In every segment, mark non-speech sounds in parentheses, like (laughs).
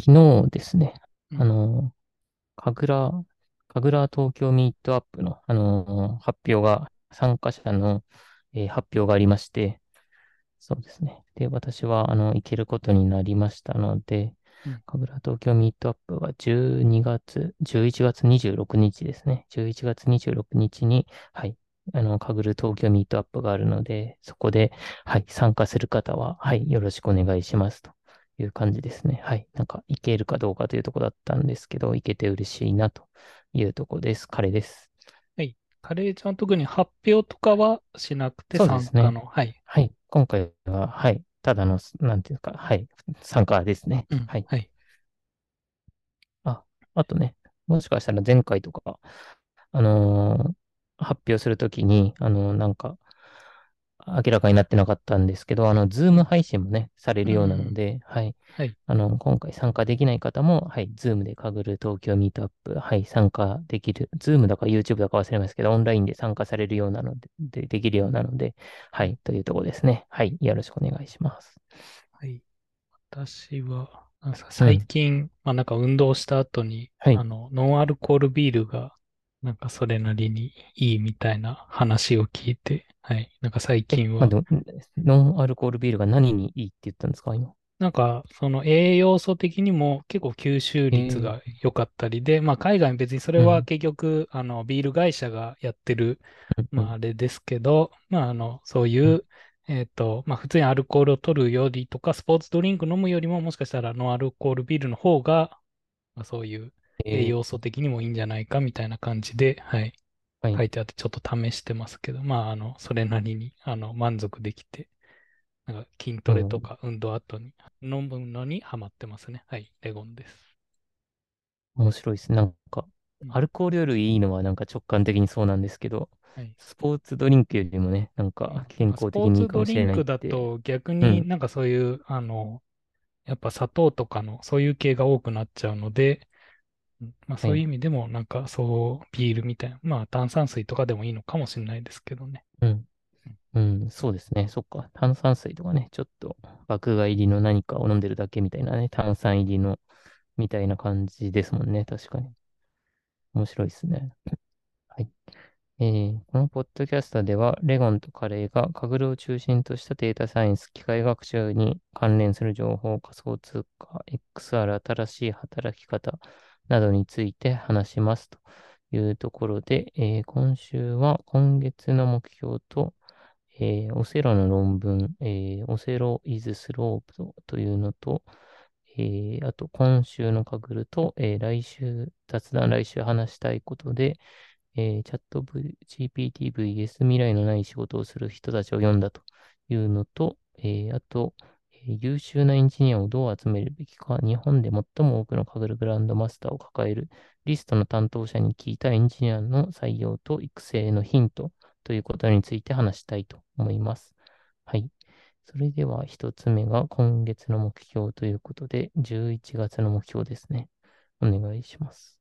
昨日ですね、うんあの、神楽、神楽東京ミートアップの、あの、発表が、参加者の、えー発表がありまして、そうですね。で、私は、あの、行けることになりましたので、うん神楽東京ミートアップが12月、11月26日ですね。11月26日に、はい、あの、神楽東京ミートアップがあるので、そこで、はい、参加する方は、はい、よろしくお願いしますという感じですね。はい、なんか、行けるかどうかというところだったんですけど、行けて嬉しいなというところです。彼です。はい。カレーちゃん特に発表とかはしなくて。参加の。はい。はい、今回は、はい、ただの、なんていうか、はい、参加ですね。うん。はい。はい。あ、あとね、もしかしたら前回とか、あのー発表するときに、あのーなんか、明らかになってなかったんですけど、あの、ズームうん。配信もね、されうるようなのん。で、はい。はい。あの、今回参加できない方も、はい、ズームで Kaggle 東京ミートアップ、はい、参加できる。ズームだか YouTube だか忘れますけど、オンラインで参加されるようなので、で、できるようなので、ははい。い、というところですね。はい、よろしくお願いします。はい私は、なんですかうん。最近、まあなんか運動した後に、はい。あの、ノンアルコールビールが、なんかそれなりにいいみたいな話を聞いて、はい。なんか最え、近は、ノンアルコールビールが何にいいって言ったんですか、今？なんか、その栄養素的にも結構吸収えー、率が良かったりで、まあ海外に別にそれはうん、結局、あの、ビール会社がやってる、うん、うん、まああれですけど、まああの、そううん。いう、えっと、まあ普通にアルコールを取るよりとか、スポーツドリンク飲むよりももしかしたらノンアルコールビールの方が、まあそういう栄えー、養素的にもいいんじゃないかみたいな感じで、はい、はい。書いてあってちょっと試してますけど、まああの、それなりに、あの、満足できて、なんか筋トレとうん、か運動後に飲むのにハマってますね。はい、レゴンです。面白いです。なんか、うん、アルコールよりいいのはなんか直感的にそうなんですけど、はい。スポーツドリンクよりもね、なんかうん、健康的にいいツドリンかもしれないって。クだと逆うん、になんかそういう、あの、やっぱ砂糖とかのそういう系が多くなっちゃうので、うんまあはい。そういう意味でもなんかそうビールみたいな、まあ炭酸水とかでもいいのかもしれないですけどね。うん、うん、うん、そうですね。そっか。炭酸水とかね、ちょっと麦芽入りの何かを飲んでるだけみたいなね、炭酸入りのみたいな感じですもんね。確かに。面白いですね。(clears throat) はい。えーこのポッドキャストでは、レゴンとカレーがカグルを中心としたデータサイエンス、機械学習に関連する情報、仮想通貨、XR、新しい働き方などについて話しますというところで、えー今週は今月の目標と、えーオセロの論文、えーオセロ is slope というのと、えあと今週のカグルと、え来週、雑談来週話したいことで、えチャット GPT vs 未来のない仕事をする人たちを読んだというのと、えあと、優秀なエンジニアをどう集めるべきか、日本で最も多くのカグルグランドマスターを抱えるリストの担当者に聞いたエンジニアの採用と育成のヒントということについて話したいと思います。はい。それでは一つ目が今月の目標ということで、11月の目標ですね。お願いします。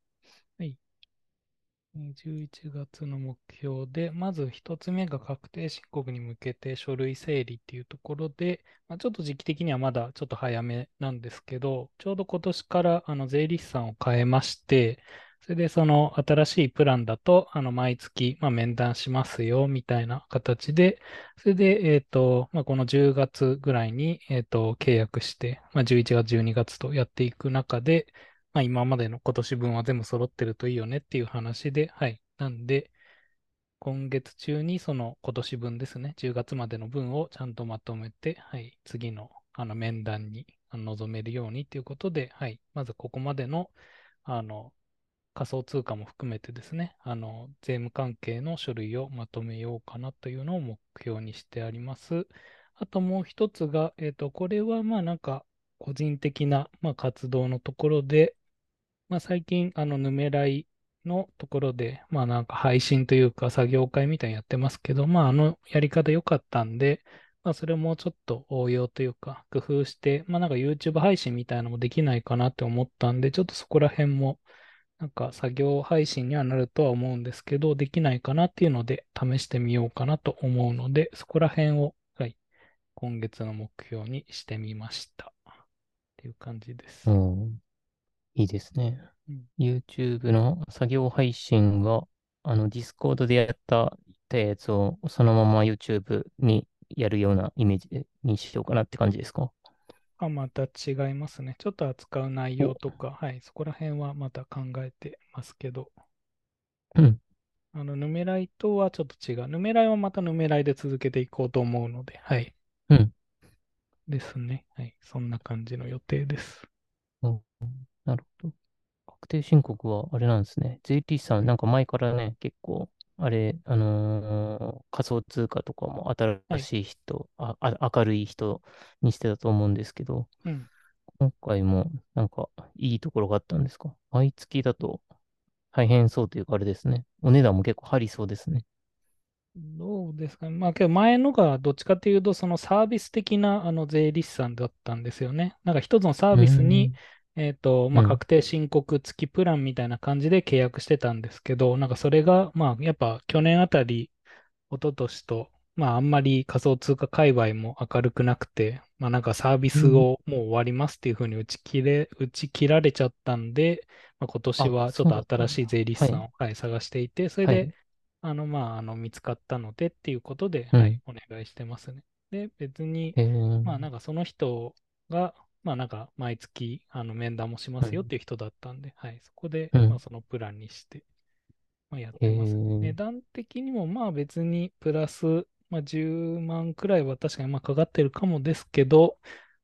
11月の目標で、まず一つ目が確定申告に向けて書類整理っていうところで、まあ、ちょっと時期的にはまだちょっと早めなんですけど、ちょうど今年からあの税理士さんを変えまして、それでその新しいプランだと、あの毎月、まあ、面談しますよみたいな形で、それで、えっと、まあ、この10月ぐらいに、えっと、契約して、まあ、11月、12月とやっていく中で、まあ、今までの今年分は全部揃ってるといいよねっていう話で、はい。なんで、今月中にその今年分ですね、10月までの分をちゃんとまとめて、はい、次のあの面談に臨めるようにということで、はい、まずここまでのあの仮想通貨も含めてですね、あの税務関係の書類をまとめようかなというのを目標にしてあります。あともう一つが、えっ、と、これはまあなんか個人的な、まあ、活動のところで、まあ、最近、あの、ヌメライのところで、まあなんか配信というか作業会みたいにやってますけど、まああのやり方良かったんで、まあそれもちょっと応用というか工夫して、まあなんか YouTube 配信みたいなのもできないかなって思ったんで、ちょっとそこら辺もなんか作業配信にはなるとは思うんですけど、できないかなっていうので試してみようかなと思うので、そこら辺を、はい、今月の目標にしてみました。っていう感じでうす。んいいですね。うん。YouTube の作業配信は、あの、Discord でやったたやつをそのまま YouTube にやるようなイメージでにしようかなって感じですか？あ、また違いますね。ちょっと扱う内お、容とか、はい、そこら辺はまた考えてますけど、うん、あの、ヌメライとはちょっと違う。ヌメライはまたヌメライで続けていこうと思うので、はい。うん。ですね。はい。そんな感じの予定です。おなるほど。確定申告はあれなんですね。JT さん、なんか前からね、結構、あれ、あのー仮想通貨とかも新はい。しい人、あ、あ、明るい人にしてたと思うんですけど、うん。今回もなんかいいところがあったんですか？毎月だと大変そうというかあれですね。お値段も結構張りそうですね。どうですかね。まあ、けど前のがどっちかっていうと、そのサービス的なあの税理士さんだったんですよね。なんか一つのサービスに、ん、えっと、まあ、うん、確定申告付きプランみたいな感じで契約してたんですけど、なんかそれが、まあ、やっぱ去年あたり、一昨年と、まあ、あんまり仮想通貨界隈も明るくなくて、まあ、なんかサービうん。スをもう終わりますっていうふうに打ち切れ、打ち切られちゃったんで、まあ、今年あ、はちょっと。新しい税理士はい、さんを、はい、探していて、それで、はい、あの、まあ、あの、見つかったのでっていうことで、はい、うん。お願いしてますね。で、別に、えー、まあ、なんかその人が、まあ、なんか毎月、あの、面談もしまうん、すよっていう人だったんで、はい、そこで、まあ、うん、そのプランにして、まあ、やっえてますね。値ー、段的にも、まあ、別にプラス、まあ、10万くらいは確かにまあかかってるかもですけど、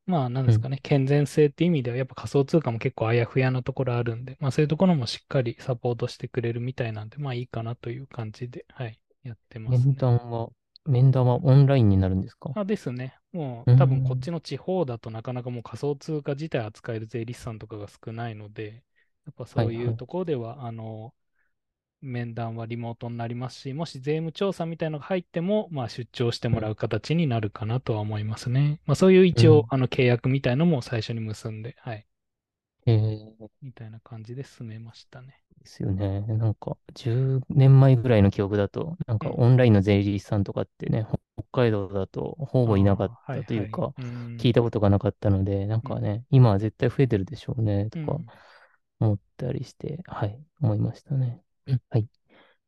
まあ、なんでうん、すかね、健全性って意味では、やっぱ仮想通貨も結構あやふやなところあるんで、まあ、そういうところもしっかりサポートしてくれるみたいなんで、まあいいかなという感じで、はい、やってます面ね。談は、面談はオンラインになるんですか？あ、ですね。もう多分こっちん、の地方だとなかなかもう仮想通貨自体扱える税理士さんとかが少ないので、やっぱはい、はい。そういうところでは、あの、面談はリモートになりますし、もし税務調査みたいなのが入っても、まあ、出張してうん、もらう形になるかなとは思いますね。まあ、そういう一応、うん。あの、契約みたいのも最初に結んで、はい、えー、みたいな感じで進めましたね。ですよね。なんか、10年前ぐらいの記憶だと、なんかうん。オンラインの税理士さんとかってね、北海道だとほぼいなかったといはい。うか、うん。聞いたことがなかったので、なんうん。かね、今は絶対増えてるでしょうね、とかうん。思ったりして、はい、思いましたね。うんはい。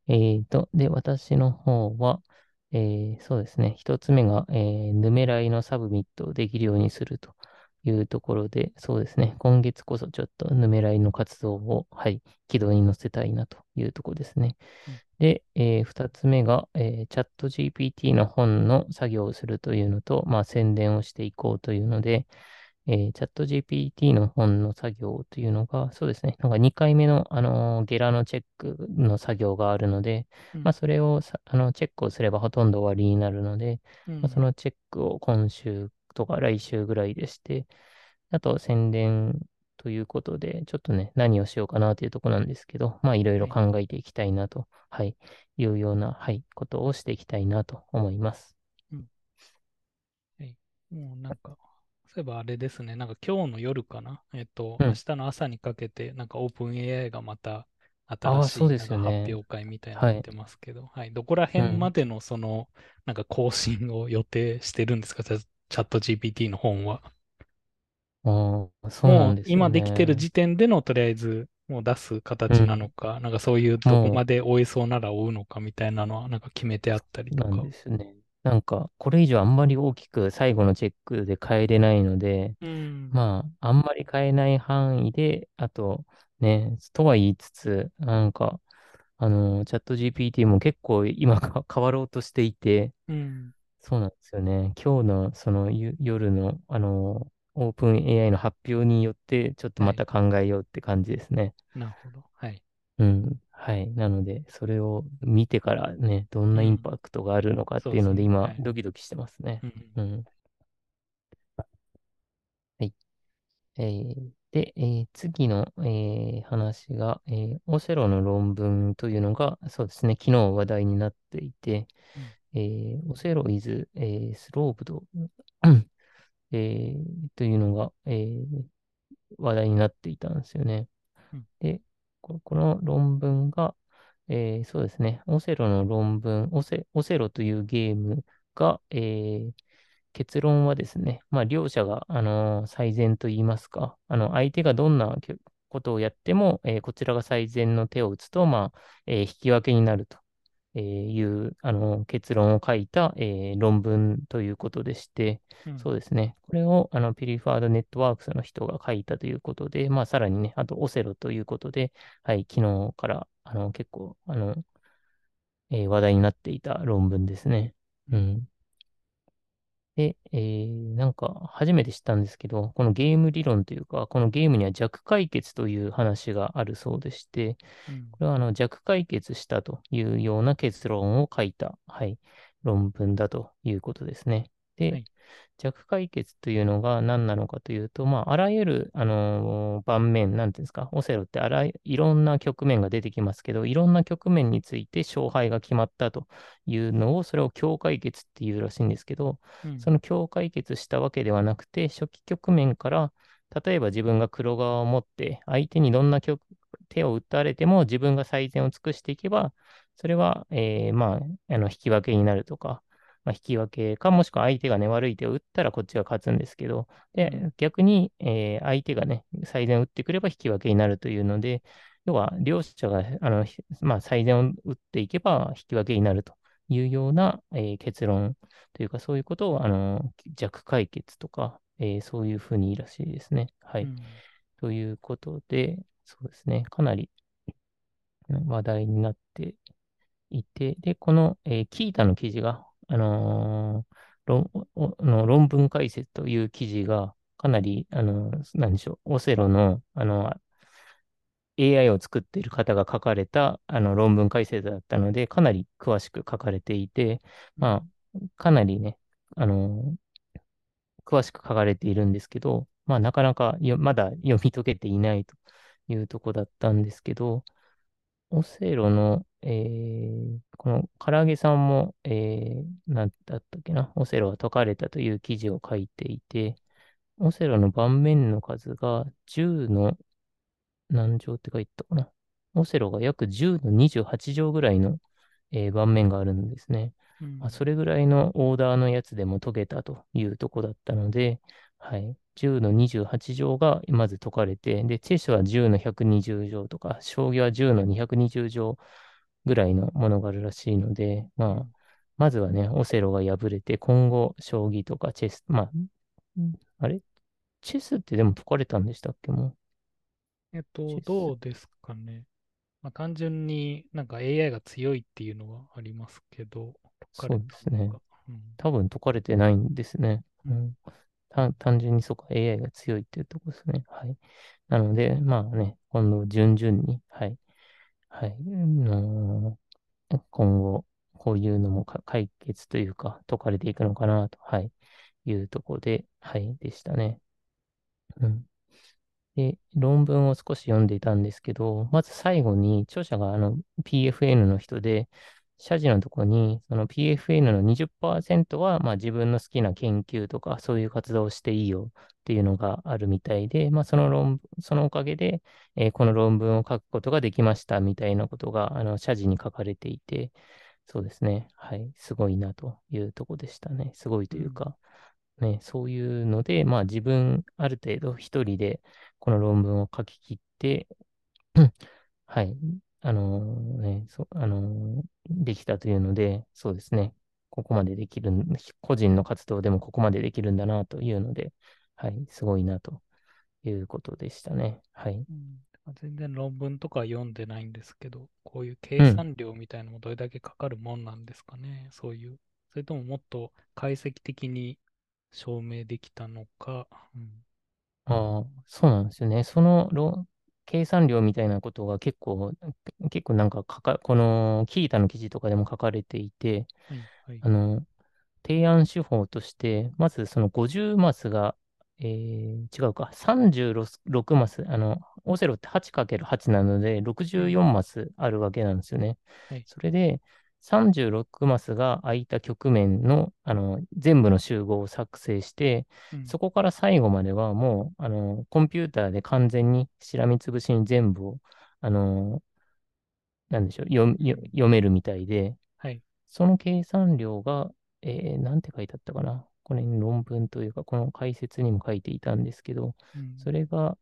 えーと、で、私の方は、えーそうですね。一つ目が、えー Numerai のサブミットをできるようにするというところで、そうですね。今月こそちょっと Numerai の活動を、はい、軌道に乗せたいなというところですね。うん。で、えー二つ目が、えーチャット GPT の本の作業をするというのと、まあ、宣伝をしていこうというので、えーチャット GPT の本の作業というのが、そうですね、なんか2回目の、あのーゲラのチェックの作業があるので、まあ、うん。それをさあのチェックをすればほとんど終わりになるので、まあ、そうん。のチェックを今週とか来週ぐらいでして、あと宣伝ということで、ちょっとね、何をしようかなというところなんですけど、まあ、いろいろはい。考えていきたいなと、はい、いうような、はい、ことをしていきたいなと思います。うん。はい。もうなんか、そういえばあれですね、なんか今日の夜かな、えっと、うん。明日の朝にかけて、なんかオープン AI がまた新しい。発表会みたいになはい。ってますけど、はい。どこらうん。辺までのその、なんか更新を予定してるんですか、チャット GPT の本は。ああ、そうなんですよ今できてるね。時点でのとりあえず、もう出す形なのうん。か、なんかそういうどこもまで追えそうなら追うのかみたいなのは、なんか決めてあったりう、なんとか。ですね。なんか、これ以上あんまり大きく最後のチェックで変えれないので、うん、まあ、あんまり変えない範囲で、あと、ね、とは言いつつ、なんか、あの、チャット GPT も結構今か (laughs) 変わろうとしていて、うん、そうなんですよね。今日のそのゆ夜の、あの、オープン AI の発表によって、ちょっとはい。また考えようって感じですね。なるほど。はい。うん。はい。なので、それを見てからね、どんなインうん。パクトがあるのかっていうので、今、い。ドキドキしてますね。うん。うん。はい。えーで、えー次の、えー話が、えーオセロの論文というのが、そうですね、昨日話題になっていて、うん。えーオセロ is、えースロープド、うんえーというのが、えー話題になっていたんですよね。うん。で、ここの論文が、えーそうですね、オセロの論文、オセ、オセロというゲームが、えー結論はですね、まあ、両者が、あのー最善と言いますか、あの、相手がどんなけことをやっても、えーこちらが最善の手を打つと、まあ、えー引き分けになるとえーいうあの結論を書いた、えー論文ということでして、うんそうですね。これをあのピリファードネットワークスの人が書いたということで、まあ、さらにね、あとオセロということで、はい、昨日からあの結構あの、えー話題になっていた論文ですね。うん。で、えーなんか初めて知ったんですけど、このゲーム理論というか、このゲームには弱解決という話があるそうでして、うんこれはあの弱解決したというような結論を書いた、はい、論文だということですね。で、はい弱解決というのが何なのかというと、まあ、あらゆる、あのー盤面、なんていうんですか、オセロってあらゆいろんな局面が出てきますけど、いろんな局面について勝敗が決まったというのを、それを強解決っていうらしいんですけど、うん。その強解決したわけではなくて、初期局面から、例えば自分が黒側を持って、相手にどんな局手を打たれても自分が最善を尽くしていけば、それは、えーまあ、あの引き分けになるとか、まあ、引き分けか、もしくは相手がね、悪い手を打ったらこっちが勝つんですけど、で、うん逆に、えー相手がね、最善を打ってくれば引き分けになるというので、要は、両者が、あの、ひまあ、最善を打っていけば引き分けになるというような、えー結論というか、そういうことを、あの、弱解決とか、えーそういうふうにいいらしいですね。はい。うんということで、そうですね、かなりうん話題になっていて、で、この、えーキータの記事が、あの論の論文解説という記事が、かなり、あのーなんでしょう、オセロの、あの AI を作っている方が書かれたあの論文解説だったので、かなり詳しく書かれていて、まあ、かなりね、あの詳しく書かれているんですけど、まあ、なかなかまだ読み解けていないというとこだったんですけど、オセロの、えーこの唐揚げさんも、えー、なんだったっけな、オセロは解かれたという記事を書いていて、オセロの盤面の数が10の何乗って書いてたかな。オセロが約10の28乗ぐらいの、えー盤面があるんですね。うんまあ、それぐらいのオーダーのやつでも解けたというとこだったので、はい。10の28乗がまず解かれて、で、チェスは10の120乗とか、将棋は10の220乗ぐらいのものがあるらしいので、まあ、うんまずはね、オセロが敗れて、今後、将棋とかチェス、まあ、んあれ？チェスってでも解かれたんでしたっけ？もえっとどうですかね。まあ、単純になんか AI が強いっていうのはありますけど、解かれたのが。うん多分解かれてないんですね。ううんんた単純にそうか、AI が強いっていうところですね。はい。なので、まあね、今度、順々に、はい。はい。あのー今後、こういうのもか解決というか、解かれていくのかなと、はい。いうところで、はい、でしたね。うん。で、論文を少し読んでいたんですけど、まず最後に著者があの PFN の人で、謝辞のところに、その PFN の20%は、まあ、自分の好きな研究とか、そういう活動をしていいよっていうのがあるみたいで、まあ、その論、そのおかげで、えーこの論文を書くことができましたみたいなことが、あの、謝辞に書かれていて、そうですね。はい。すごいなというとこでしたね。すごいというか、ね、そういうので、まあ自分、ある程度一人でこの論文を書き切って、(clears throat) はい、あのね、そ、あのできたというので、そうですね、ここまでできるん、個人の活動でもここまでできるんだなというので、はい、すごいなということでしたね。はい。うん全然論文とかは読んでないんですけど、こういう計算量みたいなのもどれだけかかるもんなんですかね、そういう。それとももっと解析的に証明できたのか。うんああ、そうなんですよね。そのろ計算量みたいなことが結構、結構なんかかか、このキータの記事とかでも書かれていて、はいはいあの、提案手法として、まずその50マスが、えー違うか、36マス、あの、オセロって 8×8 なので、64マスあるわけなんですよね。はいそれで、36マスが空いた局面の、あの、全部の集合を作成して、うんそこから最後まではもう、あの、コンピューターで完全にしらみつぶしに全部を、あの、なんでしょう、読読めるみたいで、はい。その計算量が、えーなんて書いてあったかな。これに論文というか、この解説にも書いていたんですけど、うんそれが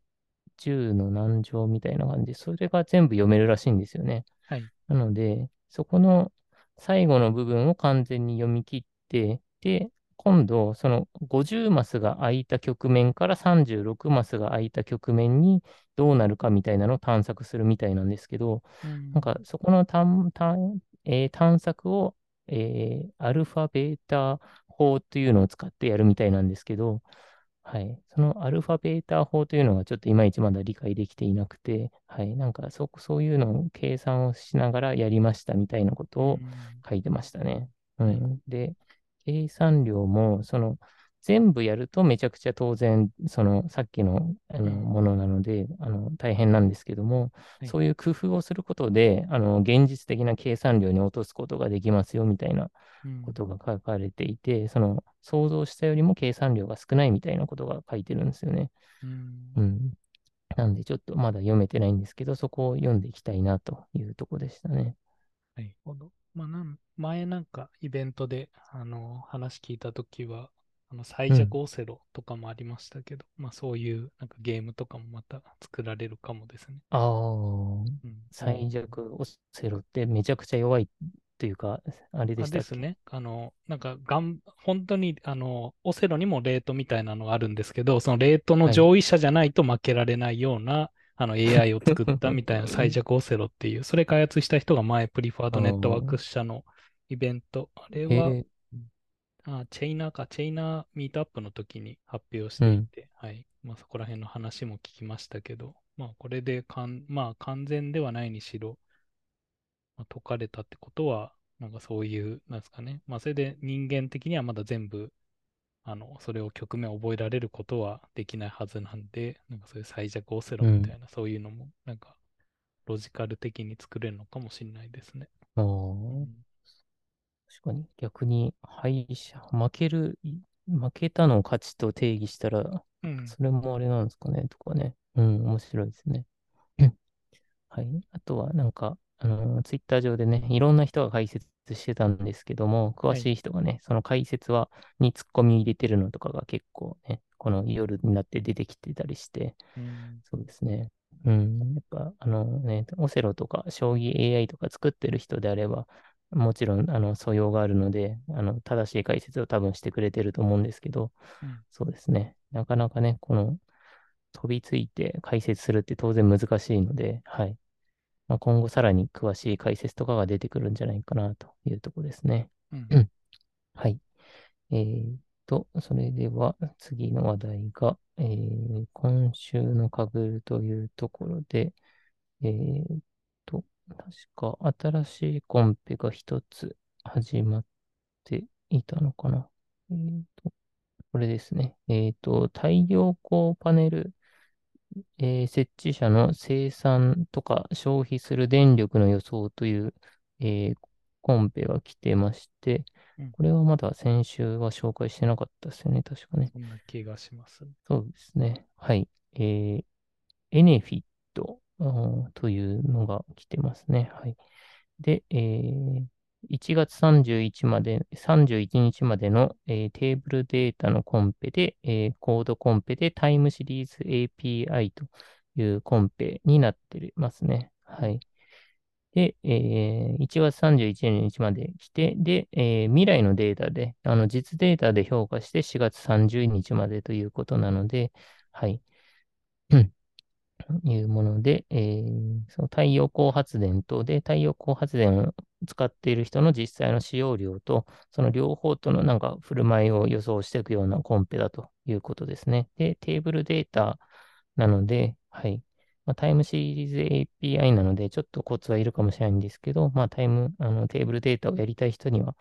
10の何乗みたいな感じで、それが全部読めるらしいんですよね。はい。なので、そこの最後の部分を完全に読み切って、で、今度、その50マスが空いた局面から36マスが空いた局面にどうなるかみたいなのを探索するみたいなんですけど、うん。なんかそこの探、探えー探索を、えーアルファ、ベータ法というのを使ってやるみたいなんですけど、はい。そのアルファ、ベータ法というのがちょっといまいちまだ理解できていなくて、はい。なんかそ、そういうのを計算をしながらやりましたみたいなことうをん。書いてましたね。うはい。ん。で、計算量も、その、全部やるとめちゃくちゃ当然、その、さっきの、あの、うん。ものなので、あの、大変なんですけども、はい。そういう工夫をすることで、あの、現実的な計算量に落とすことができますよ、みたいなうん。ことが書かれていて、その、想像したよりも計算量が少ないみたいなことが書いてるんですよね。うん。うん。なんで、ちょっとまだ読めてないんですけど、そこを読んでいきたいなというところでしたね。なるほど。まあ、なん、前なんかイベントで、あの、話聞いたときは、あの、最うん。弱オセロとかもありましたけど、まあ、そういうなんかゲームとかもまた作られるかもですね。ああ、うん。最弱オセロってめちゃくちゃ弱いというか、あれであ、したですね。あの、なんか、がん、本当に、あの、オセロにもレートみたいなのがあるんですけど、そのレートのはい。上位者じゃないと負けられないような、あの、AI を作ったみたいな (laughs) 最弱オセロっていう、それ開発した人が前、プリファーあドネットワークー社のイベント、あれは、あ、チェイナーか、チェイナーミートアップの時に発表しうん、ていて、はい。まあ、そこら辺の話も聞きましたけど、まあ、これでかん、まあ、完全ではないにしろ、まあ、解かれたってことは、なんかそういう、なんですかね。まあ、それで人間的にはまだ全部、あの、それを局面を覚えられることはできないはずなんで、なんかそういう最弱オセロうん。みたいな、そういうのも、なんか、ロジカル的に作れるのかもしれないですね。ああ、うん。確かに逆に敗者、負ける、い負けたのを勝ちと定義したら、うん。それもあれなんですかね、とかね。うん、面白いですね。(laughs) はい。あとは、なんか、あのツイッター上でね、いろんな人が解説してたんですけども、詳はい。しい人がね、その解説は、にツッコミ入れてるのとかが結構ね、この夜になって出てきてたりして、うん。そうですね。うん。やっぱ、あのね、オセロとか、将棋 AI とか作ってる人であれば、もちろん、あの、素養があるので、あの、正しい解説を多分してくれてると思うんですけど、うん。そうですね。なかなかね、この、飛びついて解説するって当然難しいので、はい。まあ、今後さらに詳しい解説とかが出てくるんじゃないかなというところですね。うん。う (clears throat) んはい。えーと、それでは次の話題が、えー今週の株というところで、えーと、確か新しいコンペが一つ始まっていたのかな。えーと、これですね。えーと、太陽光パネルえー設置者の生産とか消費する電力の予想という、えーコンペが来てまして、うん。これはまだ先週は紹介してなかったですよね、確かね。そんな気がしますね。そうですね。はい。えーエネフィットというのが来てますね。はい。で、えー1月31日まで、31日までの、えーテーブルデータのコンペで、えーコードコンペでタイムシリーズ API というコンペになってますね。はい。で、えー1月31日まで来て、で、えー未来のデータで、あの実データで評価して4月30日までということなので、はい。というもので、えーその太陽光発電と、で、太陽光発電を使っている人の実際の使用量と、その両方とのなんか振る舞いを予想していくようなコンペだということですね。で、テーブルデータなので、はい。まあ、タイムシリーズ API なので、ちょっとコツはいるかもしれないんですけど、まあ、タイム、あの、テーブルデータをやりたい人には、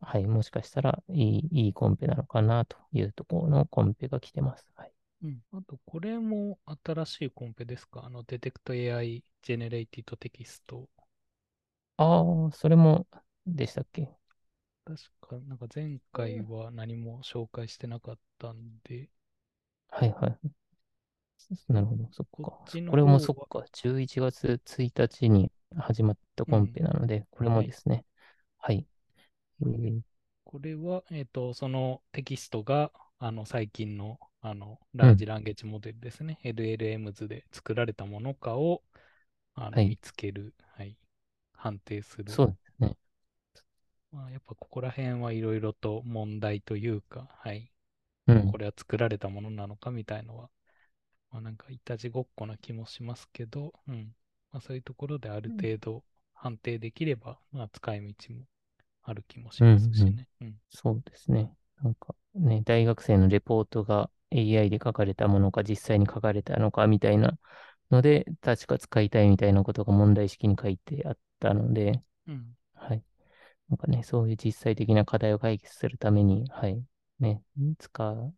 はい、もしかしたらいい、いいコンペなのかなというところのコンペが来てます。はい。うん。あと、これも新しいコンペですか？あの、デテクト AI ジェネレイティッドテキスト。ああ、それも、でしたっけ？確か、なんか前回は何も紹介してなかったんで、はいはい。なるほど、そっか。こっちのこれも方は、そっか。11月1日に始まったコンうん。ペなので、これはい。もですね。はい。えーこれは、えっと、そのテキストが、あの、最近の、あの、うん。ラージランゲージモデルですね。LLMs で作られたものかを、あの、見はい。つける、はい、判定する。そうですね。まあ、やっぱここら辺はいろいろと問題というか、はい。うん。れは作られたものなのかみたいのは、まあ、なんかいたちごっこな気もしますけど、うん。まあ、そういうところである程度判定できれば、まあ、使い道もある気もしうん。ますうん。しね。うん。そうですね。なんかね、大学生のレポートが AI で書かれたものか実際に書かれたのかみたいなので、確か使いたいみたいなことが問題式に書いてあったので、うん。はい。なんかね、そういう実際的な課題を解決するために、はい。ね、使う、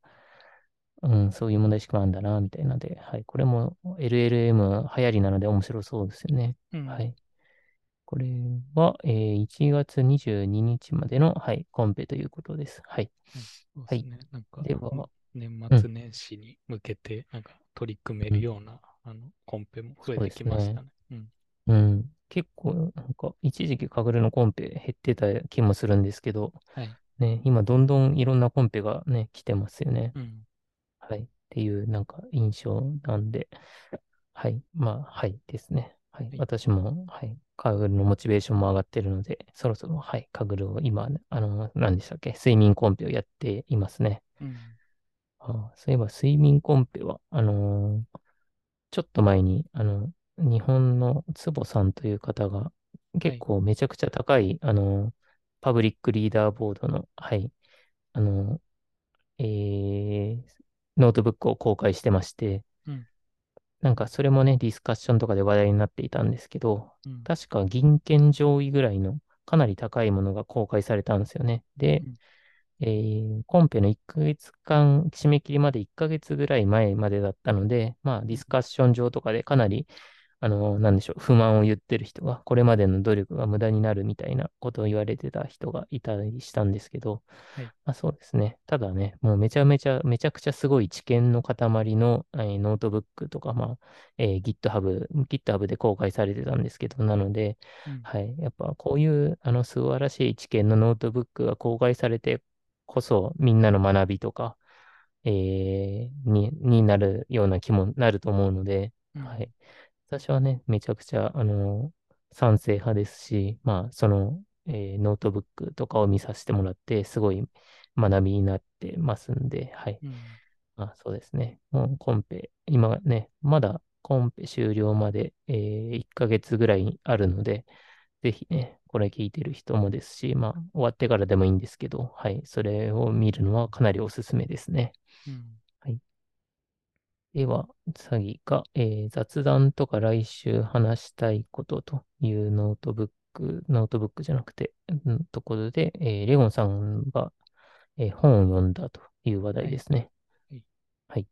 うん、そういう問題式もあるんだな、みたいなので、はい。これも LLM 流行りなので面白そうですよね。うん。はい。これは、えー1月22日までの、はい、コンペということです。はい。はい。そうではい。すね。なんか、んでは、年うん、末年始に向けて、なんか取り組めうん、るような、あの、コンペも増えてき。ましたね。うん。うん。結構、なんか、一時期カグルのコンペ減ってた気もするんですけど、はい。ね、今どんどんいろんなコンペがね、来てますよね。うん。はい。っていう、なんか、印象なんで、はい。まあ、はいですね。はい。はい。私も、はい。カグルのモチベーションも上がってるので、そろそろ、はい。カグルを今、あの、何でしたっけ？睡眠コンペをやっていますね。うん。あそういえば、睡眠コンペは、あのーちょっと前に、あの、日本の坪さんという方が、はい。結構めちゃくちゃ高い、あの、パブリックリーダーボードの、はい、あの、えー、ノートブックを公開してまして、うん。なんかそれもね、ディスカッションとかで話題になっていたんですけど、うん。確か銀圏上位ぐらいのかなり高いものが公開されたんですよね。で、うん。えーコンペの1ヶ月間、締め切りまで1ヶ月ぐらい前までだったので、まあ、ディスカッション上とかでかなり、あの、なんでしょう、不満を言ってる人が、これまでの努力が無駄になるみたいなことを言われてた人がいたりしたんですけど、はい。まあ、そうですね。ただね、もうめちゃめちゃ、めちゃくちゃすごい知見の塊の、えーノートブックとか、まあ、えー GitHub、GitHub で公開されてたんですけど、なので、うん。はい。やっぱこういうあの素晴らしい知見のノートブックが公開されてこそみんなの学びとか、えーに、になるような気もなると思うので、うん。はい。私はね、めちゃくちゃ、あの、賛成派ですし、まあ、その、えーノートブックとかを見させてもらって、すごい学びになってますんで、はい。うん。まあ、そうですね。もうコンペ、今ね、まだコンペ終了まで、えー1ヶ月ぐらいあるので、ぜひね、これ聞いてる人もですし、まあ、終わってからでもいいんですけど、はい、それを見るのはかなりおすすめですね。うん。はい。では、次が、えー雑談とか来週話したいことというノートブック、ノートブックじゃなくて、うんところで、えーレゴンさんが、えー本を読んだという話はい。題ですね。はいはい。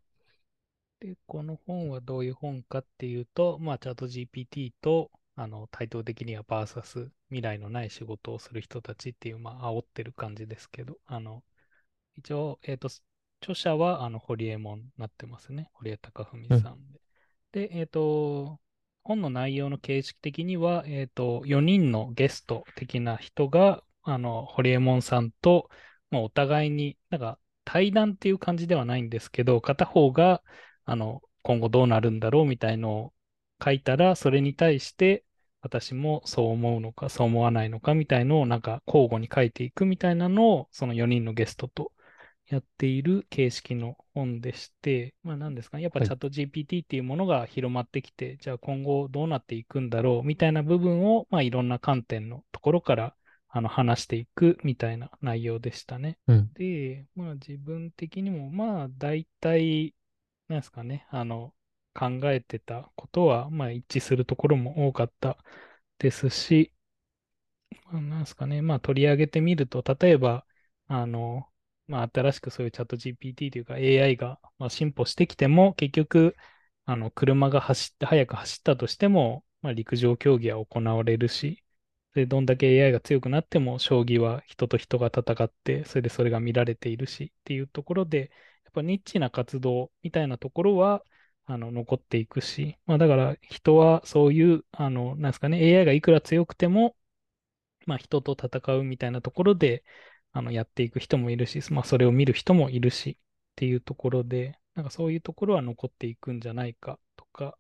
で、この本はどういう本かっていうと、まあ、チャット GPT と、あの、対等的にはバーサス、未来のない仕事をする人たちっていう、まあ、煽ってる感じですけど、あの、一応、えっと、著者は、あの、堀江門になってますね。堀江貴文。さんで。で、えっと、本の内容の形式的には、えっと、4人のゲスト的な人が、あの、堀江門さんと、まあ、お互いに、なんか、対談っていう感じではないんですけど、片方が、あの、今後どうなるんだろうみたいのを書いたら、それに対して、私もそう思うのか、そう思わないのかみたいのを、なんか、交互に書いていくみたいなのを、その4人のゲストとやっている形式の本でして、まあ何ですかね、やっぱはい。チャット GPT っていうものが広まってきて、じゃあ今後どうなっていくんだろうみたいな部分を、まあいろんな観点のところからあの話していくみたいな内容でしたね。うん。で、まあ自分的にもまあ大体、なんですかね、あの考えてたことはまあ一致するところも多かったですし、まあなんですかね、まあ取り上げてみると、例えば、あの、まあ新しくそういうチャット GPT というか AI がまあ進歩してきても、結局、あの、車が走って、速く走ったとしても、まあ陸上競技は行われるし、で、どんだけ AI が強くなっても、将棋は人と人が戦って、それでそれが見られているしっていうところで、やっぱニッチな活動みたいなところは、あの、残っていくし、まあだから人はそういう、あの、なんですかね、AI がいくら強くても、まあ、人と戦うみたいなところで、あの、やっていく人もいるし、まあ、それを見る人もいるし、っっていうところで、なんかそういうところは残っていくんじゃないかとか、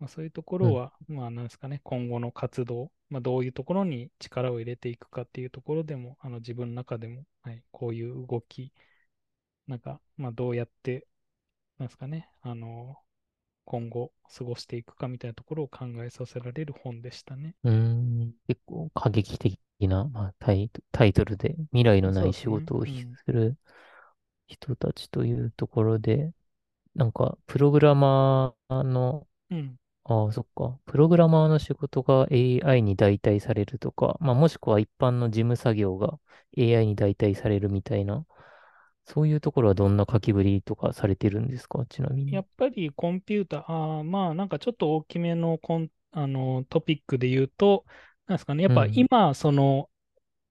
まあ、そういうとこうん。ろは、まあなんですかね、今後の活動、まあ、どういうところに力を入れていくかっていうところでも、あの自分の中でも、はい、こういう動き、なんか、まあどうやって、なんですかね、あの、今後過ごしていくかみたいなところを考えさせられる本でしたね。うーん。結構過激的な、まあ、タイ、トルで未来のない。仕事をすうん。る人たちというところで、なんか、プログラマーの、うん。ああ、そっか。プログラマーの仕事が AI に代替されるとか、まあ、もしくは一般の事務作業が AI に代替されるみたいな、そういうところはどんな書きぶりとかされてるんですか？ちなみに。やっぱりコンピューター、あーまあなんかちょっと大きめのコン、あのトピックで言うと、なんですかね、やっぱうん、今、その、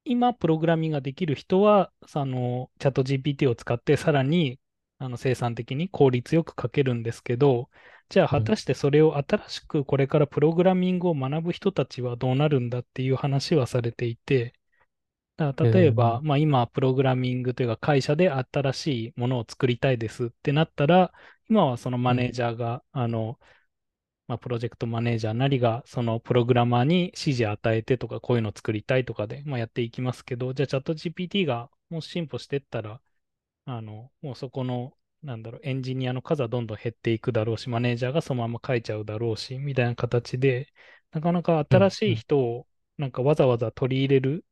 今プログラミングができる人は、そのチャット GPT を使ってさらにあの生産的に効率よく書けるんですけど、じゃあうん、果たしてそれを新しくこれからプログラミングを学ぶ人たちはどうなるんだっていう話はされていて、だかえら例えば、ー、まあ、今、プログラミングというか会社で新しいものを作りたいですってなったら、今はそのマネーうん、ジャーが、あの、まあ、プロジェクトマネージャーなりが、そのプログラマーに指示与えてとか、こういうのを作りたいとかで、まあ、やっていきますけど、じゃあチャット GPT がもし進歩していったら、あの、もうそこの、なんだろう、エンジニアの数はどんどん減っていくだろうし、マネージャーがそのまま書いちゃうだろうし、みたいな形で、なかなかうん、新しいうん、人を、なんかわざわざ取り入れる、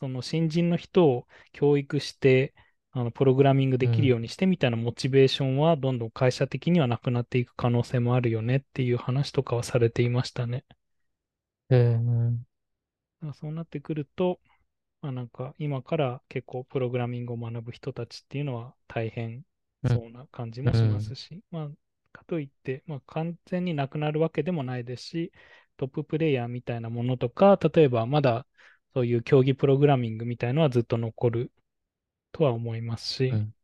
その新人の人を教育して、あの、プログラミングできるようん。うにしてみたいなモチベーションは、どんどん会社的にはなくなっていく可能性もあるよねっていう話とかはされていましたね。えー、そうなってくると、まあ、なんか今から結構プログラミングを学ぶ人たちっていうのは大変うん、そうな感じうもしますん、し、まあ、かといって、まあ、完全になくなるわけでもないですし、トッププレイヤーみたいなものとか、例えばまだそういう競技プログラミングみたいのはずっと残るとは思いますし、うん、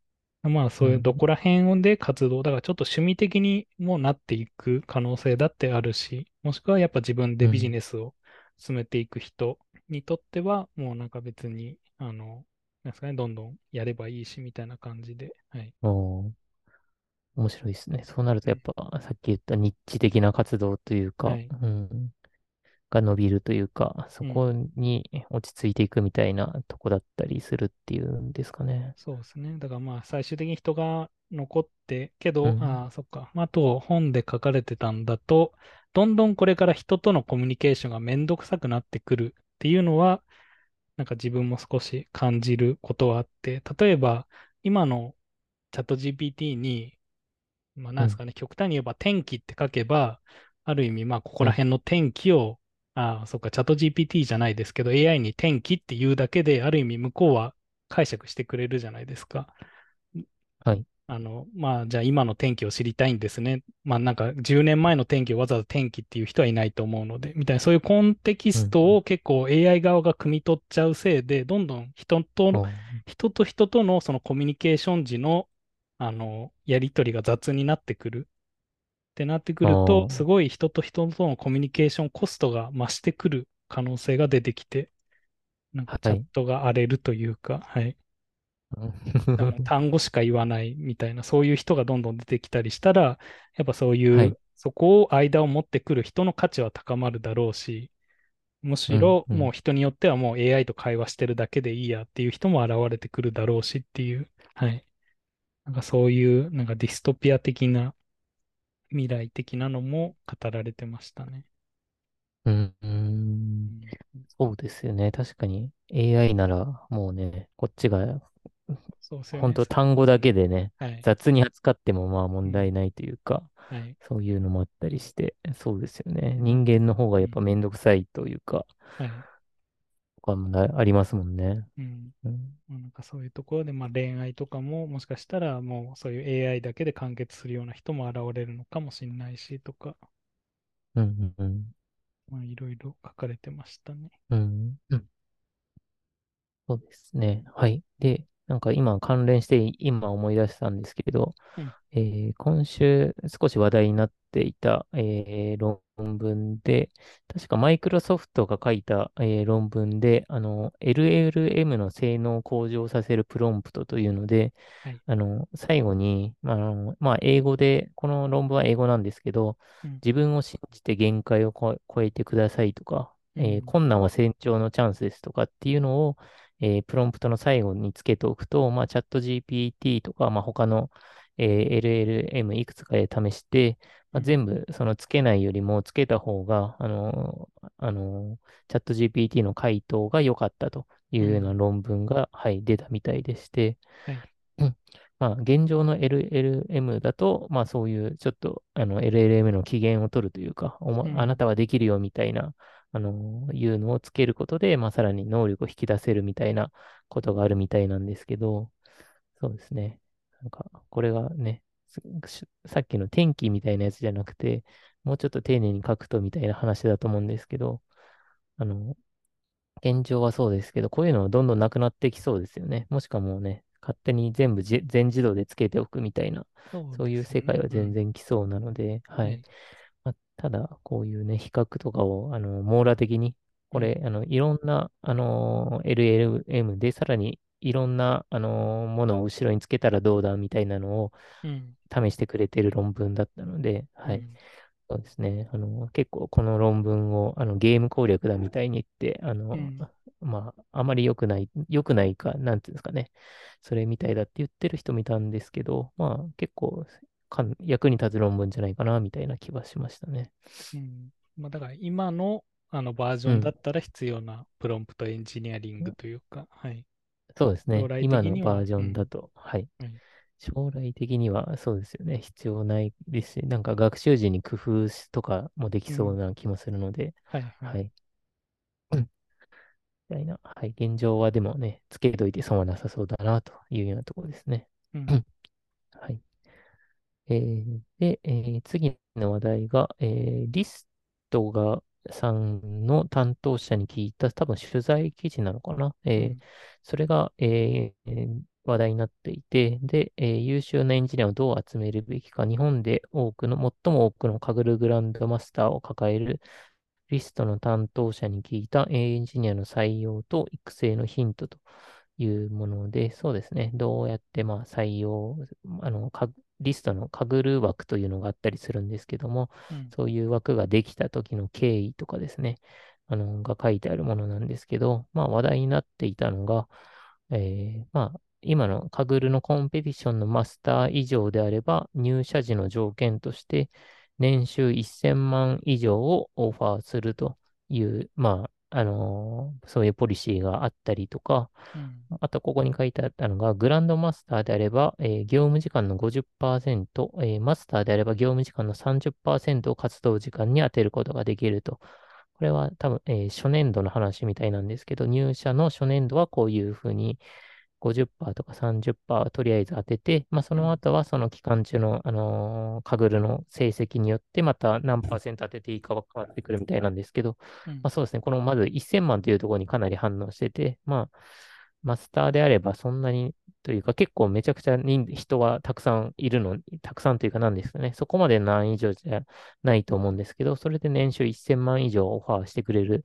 まあそういうどうん、こら辺で活動、だからちょっと趣味的にもなっていく可能性だってあるし、もしくはやっぱ自分でビジうん。ネスを進めていく人にとっては、もうなんか別に、あの、なんですかね、どんどんやればいいしみたいな感じで、はい。面白いですね。そうなるとやっはい。ぱさっき言ったニッチ的な活動というか、はい。うん、が伸びるというか、そうん。こに落ち着いていくみたいなとこだったりするっていうんですかね。そうですね。だからまあ最終的に人が残って、けど、うん、ああ、そっか。まああと本で書かれてたんだと、どんどんこれから人とのコミュニケーションがめんどくさくなってくるっていうのは、なんか自分も少し感じることはあって、例えば今のチャット GPT に、まあなうん、んですかね、極端に言えば天気って書けば、ある意味まあここうん。ら辺の天気を、ああ、そっか、チャット GPT じゃないですけど、AI に天気って言うだけで、ある意味向こうは解釈してくれるじゃないですか。はい。あの、まあ、じゃあ今の天気を知りたいんですね。まあなんか10年前の天気をわざわざ天気っていう人はいないと思うので、みたいなそういうコンテキうん、ストを結構 AI 側が汲み取っちゃうせいで、どんどん人と、お人と人とのそのコミュニケーション時の、あの、やり取りが雑になってくる。ってなってくあると、すー、ごい人と人とのコミュニケーションコストが増してくる可能性が出てきて、なんかチャッはい。トが荒れるというか、はい。うあのん単語しか言わないみたいな、そういう人がどんどん出てきたりしたら、やっぱそういう、はい。そこを間を持ってくる人の価値は高まるだろうし、むうん、しろうん、もう人によってはもう AI と会話してるだけでいいやっていう人も現れてくるだろうしっていう、はい。なんかそういう、なんかディストピア的な未来的なのも語られてましたね。うん。うんうん、そうですよね。確かに AI ならもうね、こっちがそうですよね。本当さ単語だけでね、はい。雑に扱ってもまあうん。問題ないというか、はい。そういうのもあったりして、そうですよね。うん。人間の方がやっぱうん。めんどくさいというか、はい。とかもなありますもんね。うん。なんかそういうところで、まあ、恋愛とかももしかしたらもうそういう AI だけで完結するような人も現れるのかもしれないしとか、うん、うん、まあいろいろ書かれてましたね。うん。うんそうですね。はい。で、なんか今関連して今思い出したんですけど、うん。えー今週少し話題になっていた、えー論文で、確かマイクロソフトが書いた、えー論文で、あの、LLM の性能を向上させるプロンプトというので、はい。あの、最後に、まああの、まあ、英語で、この論文は英語なんですけど、うん。自分を信じて限界をこ超えてくださいとか、えーうん。困難は成長のチャンスですとかっていうのを、えープロンプトの最後につけておくと、まあ、チャット GPT とか、まあ、他の、えー LLM いくつかで試して、まあ、うん。全部そのつけないよりもつけた方が、あの、あの、チャット GPT の回答が良かったというようなうん。論文が、はい、出たみたいでして、はい。う (clears throat) んまあ、現状の LLM だと、まあ、そういうちょっとあの LLM の機嫌を取るというか、おま、あなうん。たはできるよみたいな、あの、いうのをつけることで、まあ、さらに能力を引き出せるみたいなことがあるみたいなんですけど、そうですね。なんか、これがね、さっきの天気みたいなやつじゃなくて、もうちょっと丁寧に書くとみたいな話だと思うんですけど、あの、現状はそうですけど、こういうのはどんどんなくなってきそうですよね。もしくはもうね、勝手に全部じ全自動でつけておくみたいな、そうそういう世界。は全うん。然来そうなので、はい。はい。まあ、ただ、こういうね、比較とかを、あの、網羅的に、うん。これ、あの、いろんな、あの、LLM で、さらにいろんな、あの、ものを後ろにつけたらどうだみたいなのをうん。試してくれてる論文だったので、はい。うん。そうですね。あの、結構この論文をあのゲーム攻略だみたいに言って、あの、うん。まあ、あまり良くない、良くないか、なんていうんですかね。それみたいだって言ってる人もいたんですけど、まあ、結構かん役に立つ論文じゃないかな、みたいな気はしましたね。うん。まあ、だから今のあのバージョンだうん。ったら必要なプロンプトエンジニアリングというか、はい。そうですね。今のバージョうん。ンだと、はい。はい。将来的にはそうですよね。必要ないですし、なんか学習時に工夫しとかもできそううん。な気もするので、はい。はい。はい。(clears throat) みたいな、はい、現状はでもね、つけといて損はなさそうだなというようなところですね。うん。(clears throat) はい。えーで、えー次の話題が、えーリストがさんの担当者に聞いた、多分取材記事なのかな？えーうん。それが、えー話題になっていて、で、えー優秀なエンジニアをどう集めるべきか、日本で多くの、最も多くのカグルグランドマスターを抱えるリストの担当者に聞いたエンジニアの採用と育成のヒントというもので、そうですね。どうやってまあ採用、あの、かリストのカグル枠というのがあったりするんですけども、うん。そういう枠ができた時の経緯とかですね、あの、が書いてあるものなんですけど、まあ話題になっていたのが、えーまあ、今のカグルのコンペティションのマスター以上であれば、入社時の条件として、年収1000万以上をオファーするという、まあ、あのーそういうポリシーがあったりとか、うん。あと、ここに書いてあったのが、グランドマスターであれば、えー業務時間の50%、えーマスターであれば業務時間の30%を活動時間に当てることができると。これは多分、えー初年度の話みたいなんですけど、入社の初年度はこういうふうに50%とか30%とりあえず当てて、まあ、そうん。の後はその期間中の、あのーカグルの成績によってまた何パーセント当てていいかは変わってくるみたいなんですけど、うん。まあ、そうですね、このまず1000万というところにかなり反応してて、まあ、マスターであればそんなにというか結構めちゃくちゃ人人はたくさんいるの、たくさんというかなんですかね、そこまで難易上じゃないと思うんですけど、それで年収1000万以上オファーしてくれる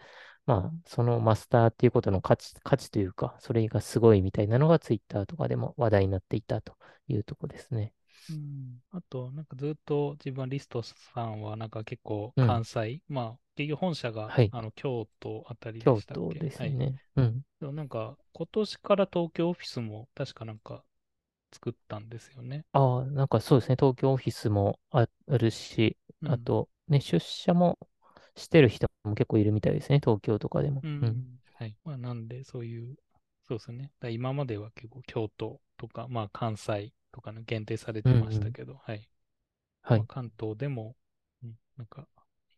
まあ、そのマスターっていうことの価値、価値というか、それがすごいみたいなのがツイッターとかでも話題になっていたというとこですね。うん。あと、なんかずっと自分はリストさんはなんか結構うん。関西、まあ、っていう本社がはい。あの京都あたりで京都したっけ？はい。ですね。うん。でもなんか今年から東京オフィスも確かなんか作ったんですよね。ああ、なんかそうですね。東京オフィスもあるし、うん。あと、ね、出社もしてる人も結構いるみたいですね。東京とかでも。ううん。ん。はい。まあなんでそういう、そうですね。だ今までは結構京都とか、まあ関西とかの限定されてうんうん。ましたけど、はい。まあ、はい。関東でも、うん、なんか、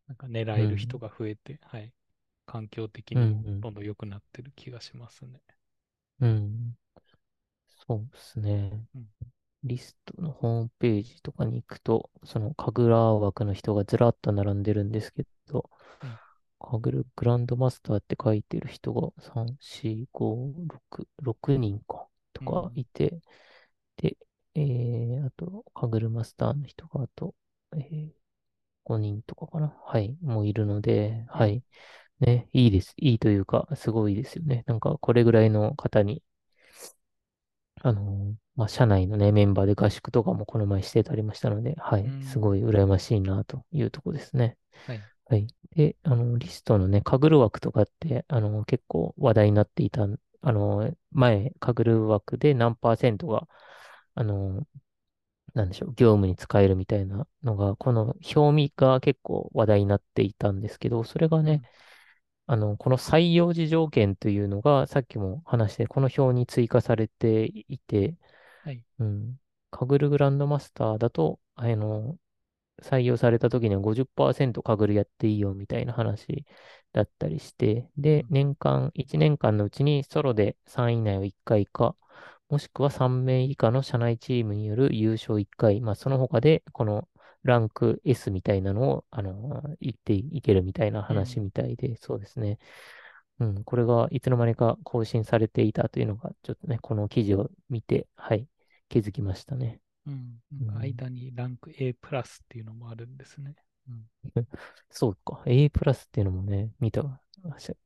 なんか狙える人うん。が増えて、はい。環境的うんうにもん。どんどん良くなってる気がしますね。うん。そうですね。うん。リストのホームページとかに行くと、その神楽枠の人がずらっと並んでるんですけど、はい。神楽グランドマスターって書いてる人が3、4、5、6、6人か、とかうん。いて、で、えー、あと、神楽マスターの人が、あと、えー5人とかかな。はい。もういるので、うん。はい。ね、いいです。いいというか、すごいですよね。なんか、これぐらいの方に、あのーまあ、社内のね、メンバーで合宿とかもこの前してたりましたので、はい。すうん。ごい羨ましいなというとこですね。はい。はい。で、あの、リストのね、カグル枠とかって、あの、結構話題になっていた、あの、前、カグル枠で何パーセントが、あの、なんでしょう、業務に使えるみたいなのが、この表見が結構話題になっていたんですけど、それがね、うん。あの、この採用時条件というのが、さっきも話して、この表に追加されていて、はい。うん、カグルグランドマスターだと、あの、採用された時には50%カグルやっていいよみたいな話だったりして、で、うん。年間、1年間のうちにソロで3位以内を1回か、もしくは3名以下の社内チームによる優勝1回、まあその他でこのランク S みたいなのを、あの、言っていけるみたいな話うん。みたいで、そうですね。うん、これがいつの間にか更新されていたというのが、ちょっとね、この記事を見て、はい、気づきましたね。うん。間にランク A プラスっていうのもあるんですね。うん。(laughs) そうか。A プラスっていうのもね、見た。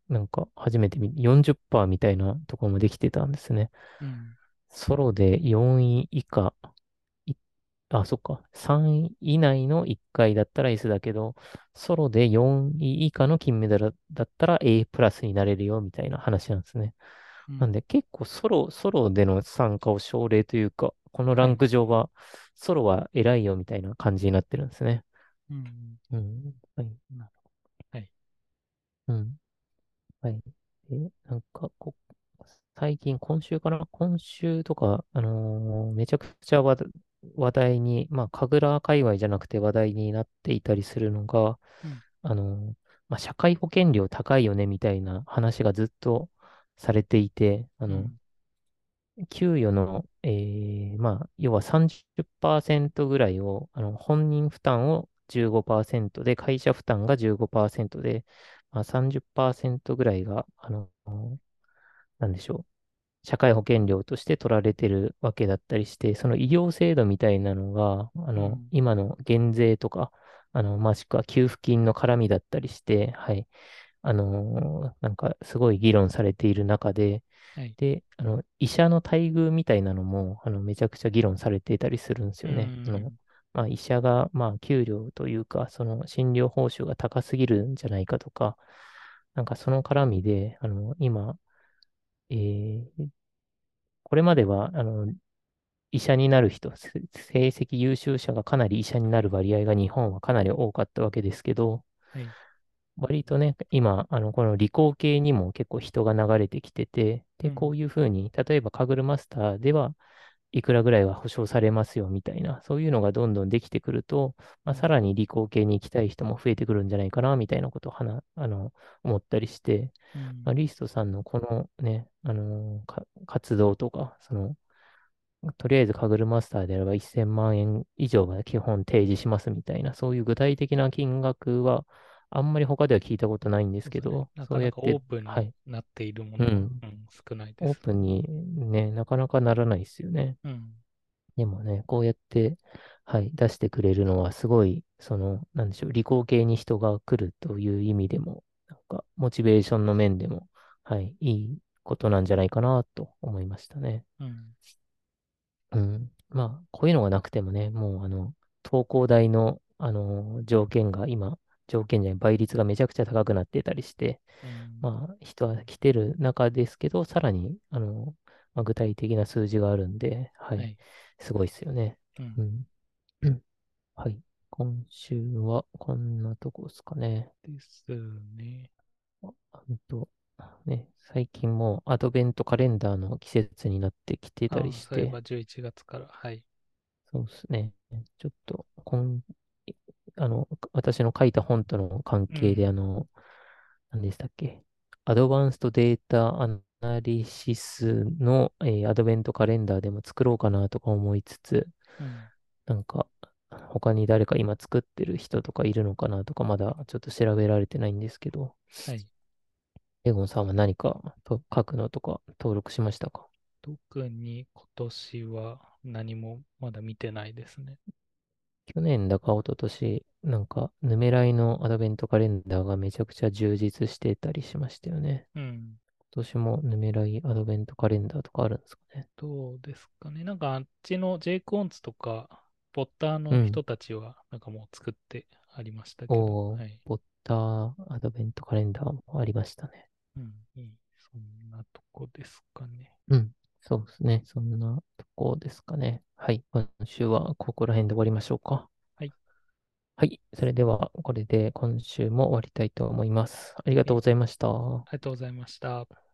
なんか、初めて見、40%みたいなところもできてたんですね。うん。ソロで4位以下、いあ、そっか。3位以内の1回だったら S だけど、ソロで4位以下の金メダルだったら A プラスになれるよ、みたいな話なんですね。うん。なんで、結構ソロ、ソロでの参加を奨励というか、このランはい。ク上は、ソロは偉いよ、みたいな感じになってるんですね。うん。うん。はい。はい。うん。はい。で、なんかこ、最近、今週かな？今週とか、あのーめちゃくちゃ話題に、まあ、神楽界隈じゃなくて話題になっていたりするのが、うん。あのーまあ、社会保険料高いよねみたいな話がずっとされていて、あの、うん。給与の、えーまあ、要は30%ぐらいを、あの、本人負担を15%で、会社負担が15%で、まあ、30%ぐらいが、あの、なんでしょう。社会保険料として取られてるわけだったりして、その医療制度みたいなのが、あの、うん。今の減税とか、あの、もしくは給付金の絡みだったりして、はい、あのーなんかすごい議論されている中で、はい。で、あの、医者の待遇みたいなのも、あの、めちゃくちゃ議論されていたりするんですうよね。あの、ん。まあ、医者が、まあ、給料というか、その診療報酬が高すぎるんじゃないかとか、なんかその絡みで、あの、今、えーこれまでは、あの、医者になる人、せ成績優秀者がかなり医者になる割合が日本はかなり多かったわけですけど、はい。割とね、今、あの、この理工系にも結構人が流れてきてて、で、こうん。ういうふうに、例えばカグルマスターではいくらぐらいは保証されますよみたいな、そういうのがどんどんできてくると、まあ、うん。さらに理工系に行きたい人も増えてくるんじゃないかな、みたいなことをはな、あの、思ったりして、まあ、うん。リストさんのこのね、あの活動とか、その、とりあえずカグルマスターであれば1000万円以上は基本提示しますみたいな、そういう具体的な金額はあんまり他では聞いたことないんでそうですね。すけど、なかなかオそうやって、ープンにはい、なっているものは、うん、うん、少ないでオーす。プンにね、なかなかならないですよね。うん。でもね、こうやって、はい、出してくれるのはすごい、その、なんでしょう、理工系に人が来るという意味でも、なんか、モチベーションの面でも、はい、いいことなんじゃないかなと思いましたね。うん。うん。まあ、こういうのがなくてもね、もう、あの、東工大の、あの、条件が今、条件じゃない、倍率がめちゃくちゃ高くなってたりして、うん。まあ、人は来てる中ですけど、さらに、あの、まあ、具体的な数字があるんで、はい、はい。すごいですよね。うん。うん。う (clears throat) んはい。今週はこんなとこですかね。ですね。ああと、ね、最近もうアドベントカレンダーの季節になってきてたりああ、して、そういえば11月から。はい。そうですね。ちょっと、こん、あの、私の書いた本との関係で、うん。あの、何でしたっけ？アドバンストデータアナリシスの、えーアドベントカレンダーでも作ろうかなとか思いつつ、うん。なんか、他に誰か今作ってる人とかいるのかなとか、まだちょっと調べられてないんですけど、はい。エゴンさんは何かと書くのとか登録しましたか？特に今年は何もまだ見てないですね。去年だか一昨年、なんか、ヌメライのアドベントカレンダーがめちゃくちゃ充実してたりしましたよね。うん。今年もヌメライアドベントカレンダーとかあるんですかね。どうですかね。なんかあっちの j コンツとか、ポッターうん。の人たちは、なんかもう作ってありましたけど、おー、はい。ポッターアドベントカレンダーもありましたね。うん、いい。そんなとこですかね。うん。そうですね。そんなとこですかね。はい。今週はここら辺で終わりましょうか。はい。はい。それでは、これで今週も終わりたいと思います。ありがはい。とうございました。ありがとうございました。